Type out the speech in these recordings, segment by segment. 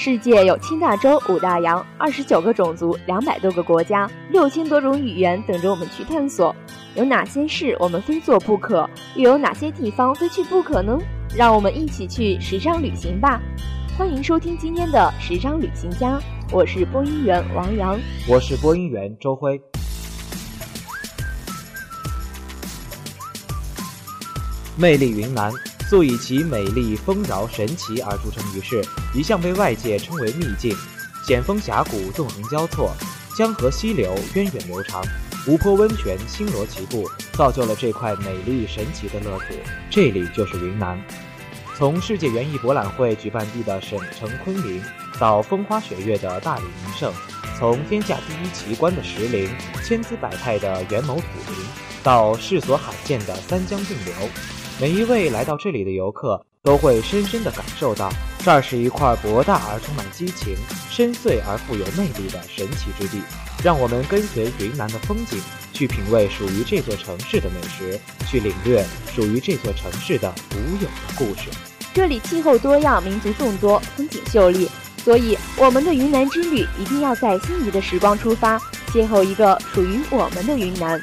世界有七大洲、五大洋、二十九个种族、两百多个国家、六千多种语言等着我们去探索。有哪些事我们非做不可？又有哪些地方非去不可呢？让我们一起去时尚旅行吧！欢迎收听今天的时尚旅行家，我是播音员王洋，我是播音员周辉。魅力云南。素以其美丽、丰饶、神奇而著称于世，一向被外界称为秘境。险峰峡谷纵横交错，江河溪流源远流长，湖泊温泉星罗棋布，造就了这块美丽神奇的乐土。这里就是云南。从世界园艺博览会举办地的省城昆明，到风花雪月的大理名胜，从天下第一奇观的石林、千姿百态的元谋土林，到世所罕见的三江并流。每一位来到这里的游客都会深深地感受到，这儿是一块博大而充满激情、深邃而富有魅力的神奇之地。让我们跟随云南的风景，去品味属于这座城市的美食，去领略属于这座城市的独有的故事。这里气候多样，民族众多，风景秀丽，所以我们的云南之旅一定要在心仪的时光出发，邂逅一个属于我们的云南。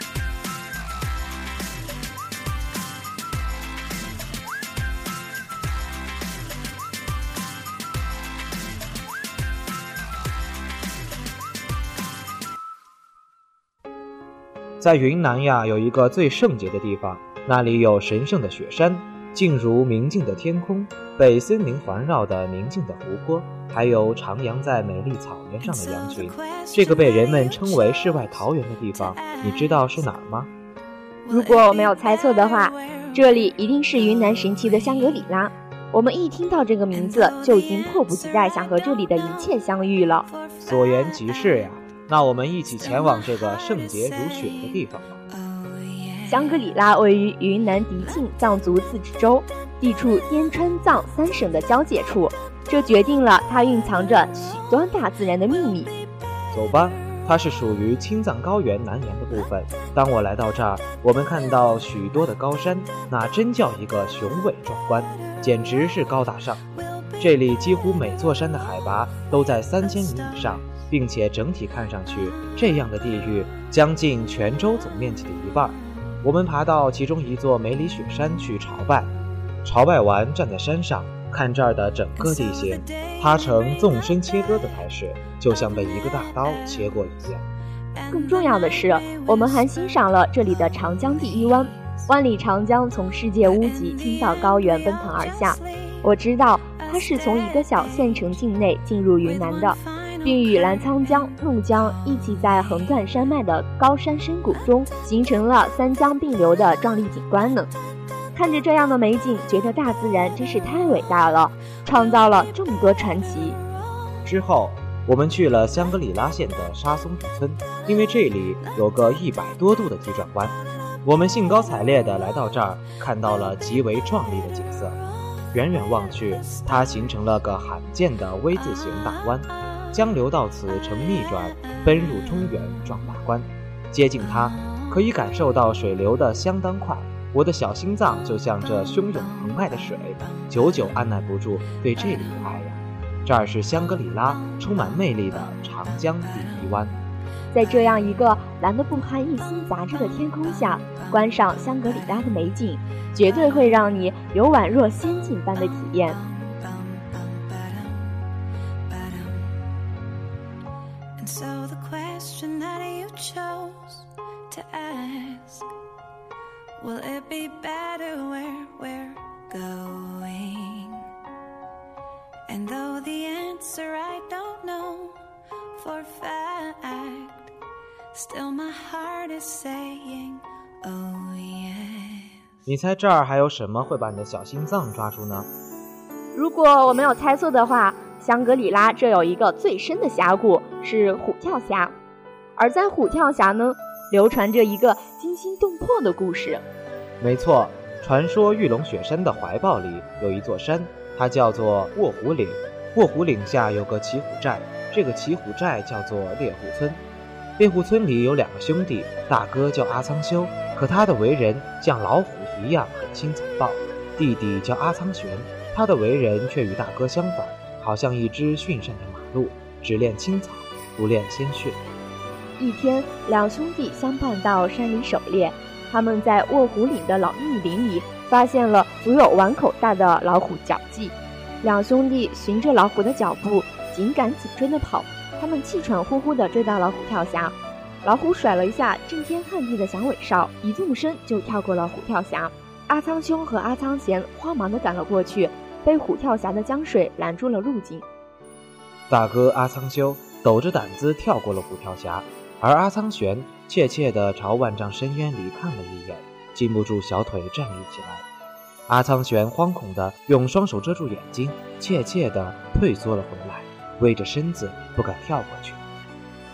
在云南呀，有一个最圣洁的地方，那里有神圣的雪山，静如明镜的天空，被森林环绕的宁静的湖泊，还有徜徉在美丽草原上的羊群。这个被人们称为世外桃源的地方，你知道是哪儿吗？如果我没有猜错的话，这里一定是云南神奇的香格里拉。我们一听到这个名字，就已经迫不及待想和这里的一切相遇了。所言极是呀。那我们一起前往这个圣洁如雪的地方吧。香格里拉位于云南迪庆藏族自治州，地处滇川藏三省的交界处，这决定了它蕴藏着许多大自然的秘密。走吧，它是属于青藏高原南沿的部分。当我来到这儿，我们看到许多的高山，那真叫一个雄伟壮观，简直是高大上。这里几乎每座山的海拔都在三千米以上。并且整体看上去，这样的地域将近泉州总面积的一半。我们爬到其中一座梅里雪山去朝拜，朝拜完站在山上看这儿的整个地形，它呈纵深切割的态势，就像被一个大刀切过一样。更重要的是，我们还欣赏了这里的长江第一湾。万里长江从世界屋脊青藏高原奔腾而下，我知道它是从一个小县城境内进入云南的。并与澜沧江、怒江一起在横断山脉的高山深谷中，形成了三江并流的壮丽景观呢。看着这样的美景，觉得大自然真是太伟大了，创造了这么多传奇。之后，我们去了香格里拉县的沙松主村，因为这里有个一百多度的急转弯。我们兴高采烈地来到这儿，看到了极为壮丽的景色。远远望去，它形成了个罕见的 V 字形大弯。江流到此呈逆转，奔入中原壮大关。接近它，可以感受到水流的相当快。我的小心脏就像这汹涌澎湃的水，久久按耐不住对这里的爱呀。这儿是香格里拉，充满魅力的长江第一湾。在这样一个蓝得不含一丝杂质的天空下，观赏香格里拉的美景，绝对会让你有宛若仙境般的体验。你猜这儿还有什么会把你的小心脏抓住呢？如果我没有猜错的话，香格里拉这有一个最深的峡谷是虎跳峡，而在虎跳峡呢，流传着一个惊心动魄的故事。没错，传说玉龙雪山的怀抱里有一座山，它叫做卧虎岭。卧虎岭下有个骑虎寨，这个骑虎寨叫做猎户村。猎户村里有两个兄弟，大哥叫阿苍修，可他的为人像老虎。一样狠心残暴，弟弟叫阿苍玄，他的为人却与大哥相反，好像一只驯善的马鹿，只恋青草，不恋鲜血。一天，两兄弟相伴到山里狩猎，他们在卧虎岭的老密林里发现了足有碗口大的老虎脚迹。两兄弟循着老虎的脚步紧赶紧追的跑，他们气喘呼呼地追到老虎跳峡。老虎甩了一下震天撼地的响尾哨，一纵身就跳过了虎跳峡。阿苍兄和阿苍贤慌忙地赶了过去，被虎跳峡的江水拦住了路径。大哥阿苍修抖着胆子跳过了虎跳峡。而阿苍玄怯怯地朝万丈深渊里看了一眼，禁不住小腿站立起来。阿苍玄惶恐地用双手遮住眼睛，怯怯地退缩了回来，微着身子不敢跳过去。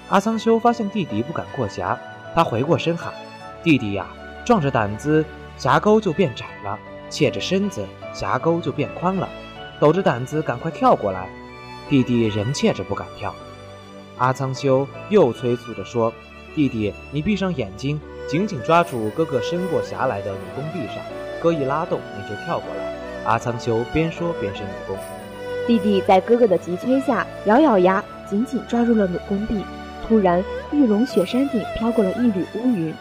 阿苍修发现弟弟不敢过峡，他回过身喊：“弟弟呀，壮着胆子，峡沟就变窄了；怯着身子，峡沟就变宽了。抖着胆子，赶快跳过来。”弟弟仍怯着不敢跳。阿苍修又催促着说：“弟弟，你闭上眼睛，紧紧抓住哥哥伸过峡来的弩弓臂上，哥一拉动，你就跳过来。”阿苍修边说边伸弩弓。弟弟在哥哥的急催下，咬咬牙，紧紧抓住了弩弓臂。突然，玉龙雪山顶飘过了一缕乌云。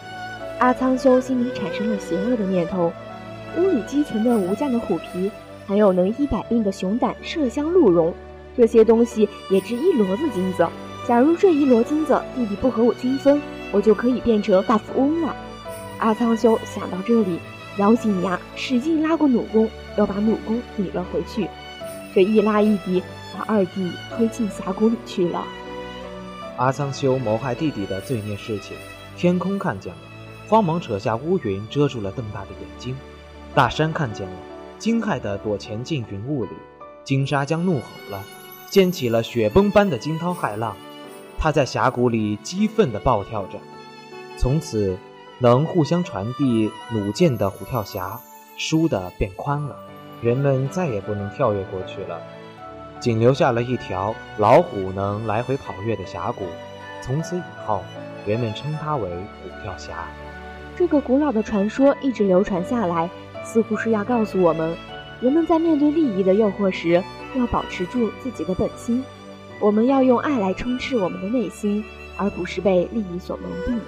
阿苍修心里产生了邪恶的念头：屋里积存的无价的虎皮，还有能医百病的熊胆、麝香、鹿茸，这些东西也值一骡子金子。假如这一摞金子弟弟不和我均分，我就可以变成大富翁了。阿苍修想到这里，咬紧牙，使劲拉过弩弓，又把弩弓抵了回去。这一拉一抵，把二弟推进峡谷里去了。阿苍修谋害弟弟的罪孽事情，天空看见了，慌忙扯下乌云遮住了瞪大的眼睛。大山看见了，惊骇地躲潜进云雾里。金沙江怒吼了，掀起了雪崩般的惊涛骇浪。他在峡谷里激愤地暴跳着，从此，能互相传递弩箭的虎跳峡输的变宽了，人们再也不能跳跃过去了，仅留下了一条老虎能来回跑跃的峡谷。从此以后，人们称它为虎跳峡。这个古老的传说一直流传下来，似乎是要告诉我们，人们在面对利益的诱惑时，要保持住自己的本心。我们要用爱来充斥我们的内心，而不是被利益所蒙蔽。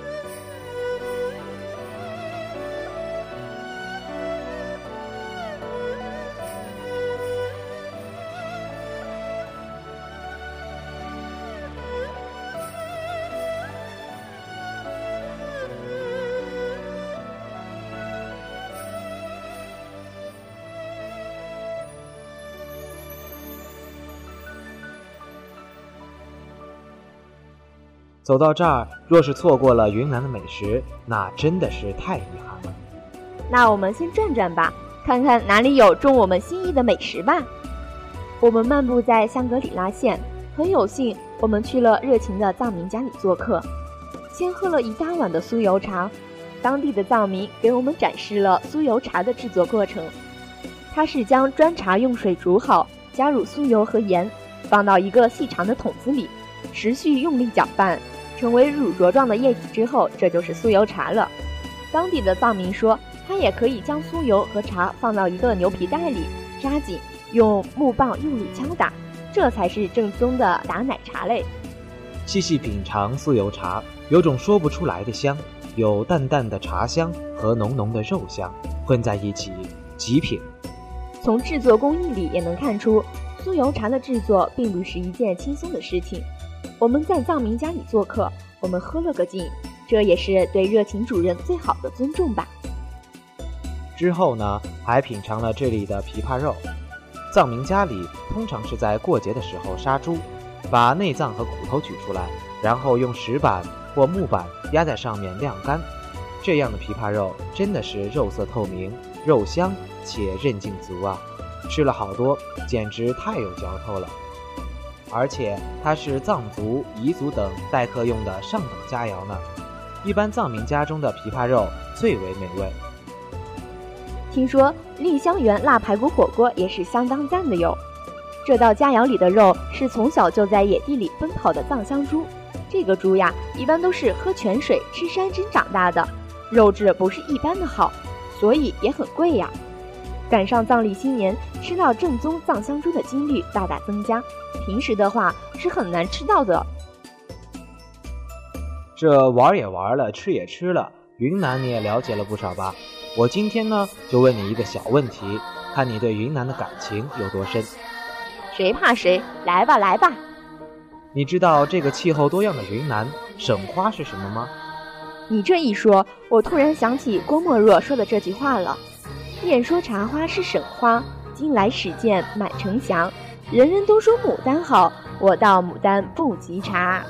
走到这儿，若是错过了云南的美食，那真的是太遗憾了。那我们先转转吧，看看哪里有中我们心意的美食吧。我们漫步在香格里拉县，很有幸，我们去了热情的藏民家里做客，先喝了一大碗的酥油茶。当地的藏民给我们展示了酥油茶的制作过程，它是将砖茶用水煮好，加入酥油和盐，放到一个细长的桶子里，持续用力搅拌。成为乳浊状的液体之后，这就是酥油茶了。当地的藏民说，他也可以将酥油和茶放到一个牛皮袋里，扎紧，用木棒用力敲打，这才是正宗的打奶茶嘞。细细品尝酥油茶，有种说不出来的香，有淡淡的茶香和浓浓的肉香混在一起，极品。从制作工艺里也能看出，酥油茶的制作并不是一件轻松的事情。我们在藏民家里做客，我们喝了个尽，这也是对热情主人最好的尊重吧。之后呢，还品尝了这里的琵琶肉。藏民家里通常是在过节的时候杀猪，把内脏和骨头取出来，然后用石板或木板压在上面晾干。这样的琵琶肉真的是肉色透明，肉香且韧劲足啊！吃了好多，简直太有嚼头了。而且它是藏族、彝族等待客用的上等佳肴呢。一般藏民家中的琵琶肉最为美味。听说丽香园腊排骨火锅也是相当赞的哟。这道佳肴里的肉是从小就在野地里奔跑的藏香猪。这个猪呀，一般都是喝泉水、吃山珍长大的，肉质不是一般的好，所以也很贵呀。赶上藏历新年，吃到正宗藏香猪的几率大大增加。平时的话是很难吃到的。这玩也玩了，吃也吃了，云南你也了解了不少吧？我今天呢，就问你一个小问题，看你对云南的感情有多深。谁怕谁？来吧，来吧。你知道这个气候多样的云南省花是什么吗？你这一说，我突然想起郭沫若说的这句话了：“燕说茶花是省花，今来始见满城霞。人人都说牡丹好，我道牡丹不及茶。”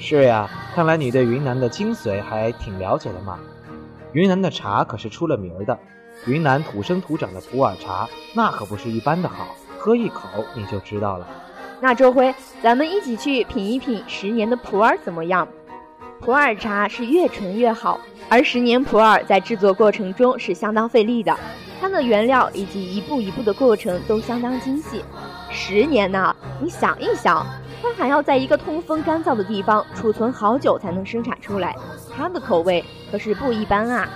是呀，看来你对云南的精髓还挺了解的嘛。云南的茶可是出了名的，云南土生土长的普洱茶，那可不是一般的好，喝一口你就知道了。那周辉咱们一起去品一品十年的普洱怎么样？普洱茶是越纯越好，而十年普洱在制作过程中是相当费力的，它的原料以及一步一步的过程都相当精细。十年呢，你想一想。它还要在一个通风干燥的地方储存好久才能生产出来，它的口味可是不一般啊！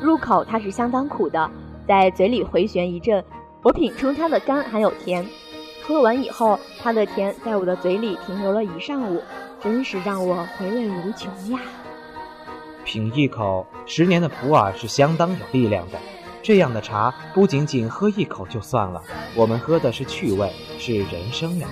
入口它是相当苦的，在嘴里回旋一阵，我品出它的甘还有甜。喝完以后，它的甜在我的嘴里停留了一上午，真是让我回味无穷呀！品一口十年的普洱是相当有力量的，这样的茶不仅仅喝一口就算了，我们喝的是趣味，是人生呀！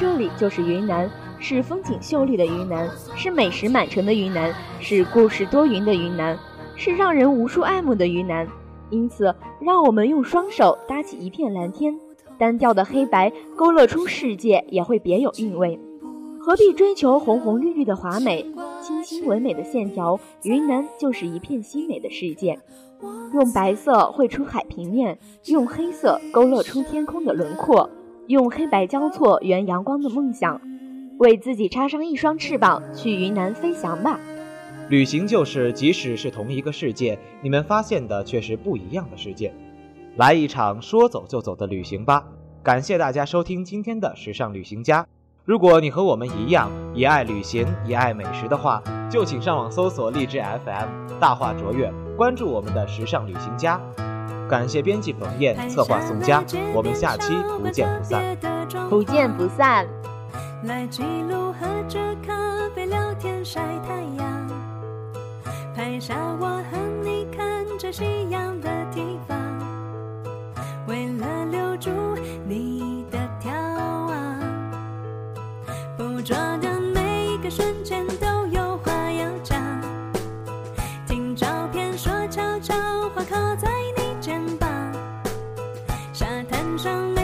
这里就是云南，是风景秀丽的云南，是美食满城的云南，是故事多云的云南，是让人无数爱慕的云南。因此，让我们用双手搭起一片蓝天，单调的黑白勾勒出世界也会别有韵味。何必追求红红绿绿的华美，清新唯美的线条？云南就是一片新美的世界。用白色绘出海平面，用黑色勾勒出天空的轮廓。用黑白交错圆阳光的梦想，为自己插上一双翅膀，去云南飞翔吧！旅行就是，即使是同一个世界，你们发现的却是不一样的世界。来一场说走就走的旅行吧！感谢大家收听今天的时尚旅行家。如果你和我们一样也爱旅行也爱美食的话，就请上网搜索荔枝 FM，大话卓越，关注我们的时尚旅行家。感谢编辑冯燕，策划宋佳，我们下期不见不散，不见不散。来记录喝着咖啡聊天晒太阳，拍下我和你看着夕阳的为了留住你的眺望，捕捉的每一个瞬间都有话要讲，听照片说悄悄话靠在。你肩膀，沙滩上。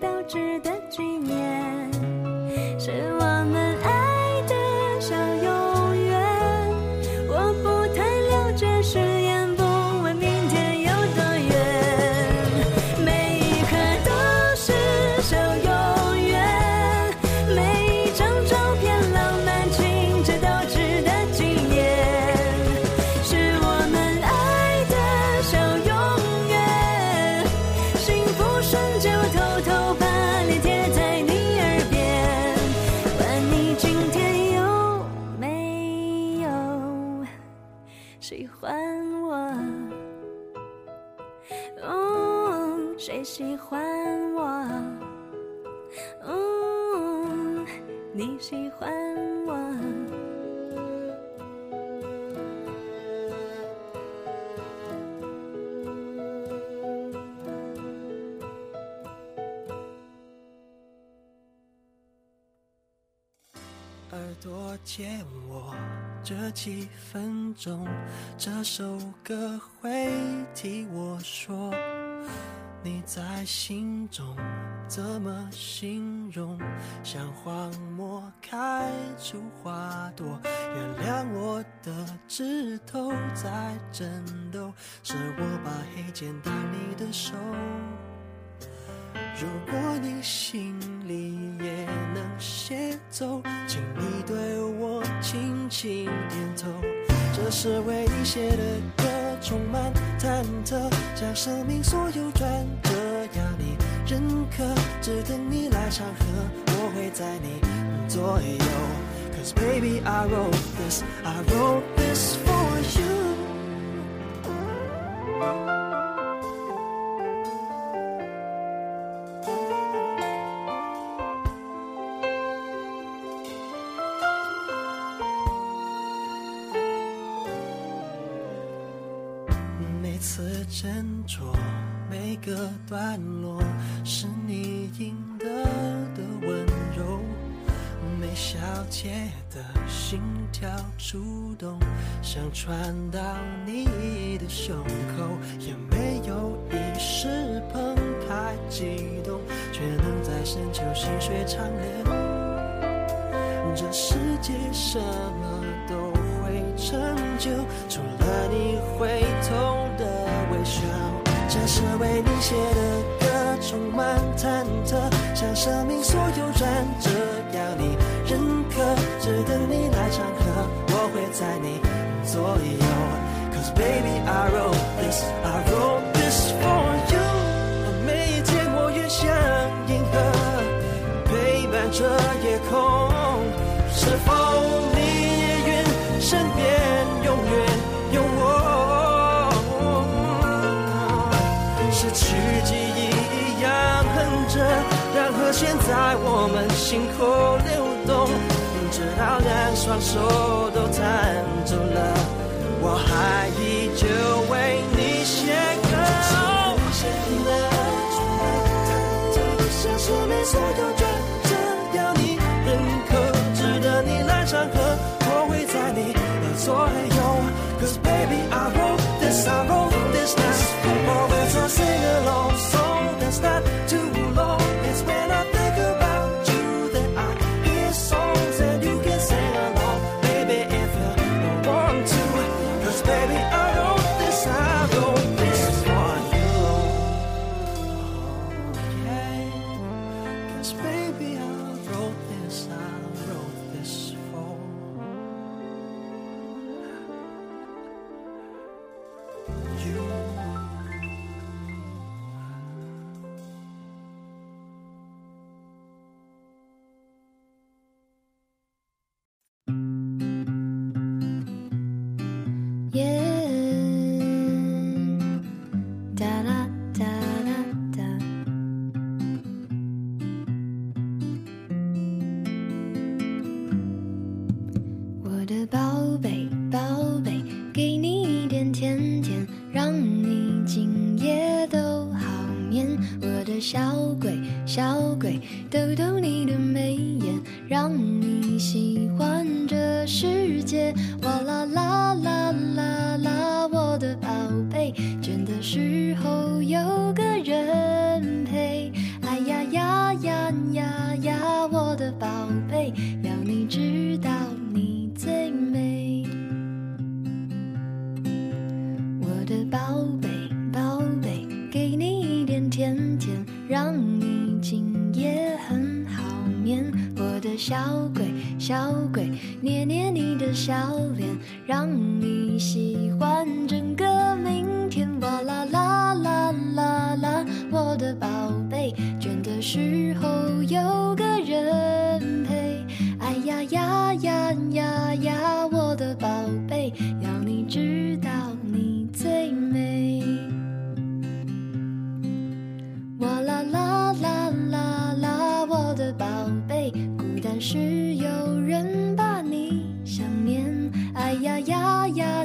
都值得纪念喜欢我？哦，你喜欢我？耳朵借我这几分钟，这首歌会替我说，你在心中怎么形容？像荒漠开出花朵，原谅我的指头在震动，是我把黑键打你的手。如果你心里也能写奏，请你对我轻轻点头。这是为你写的歌，充满忐忑，将生命所有转折要你认可，只等你来唱和，我会在你左右。Cause baby I wrote this, I wrote this for you. 斟酌，每个段落是你应得的温柔。每小节的心跳触动，想传到你的胸口，也没有一时澎湃激动，却能在深秋细水长流。这世界什么都会成就，除了你会痛笑。这是为你写的歌，充满忐忑，像生命所有转折要你认可，只等你来唱和，我会在你左右。Cause baby I wrote this, I wrote this for you。每一天我越像银河，陪伴着夜空。们心口流动，直到两双手都弹走了，我还依旧为你写歌。像是没所有 baby 小鬼小鬼逗逗你的眉眼让你喜欢这世界。哇啦啦啦啦啦我的宝贝倦的时候有个人陪。哎呀呀呀呀呀我的宝贝小鬼小鬼捏捏你的笑脸让你喜是有人把你想念哎呀呀呀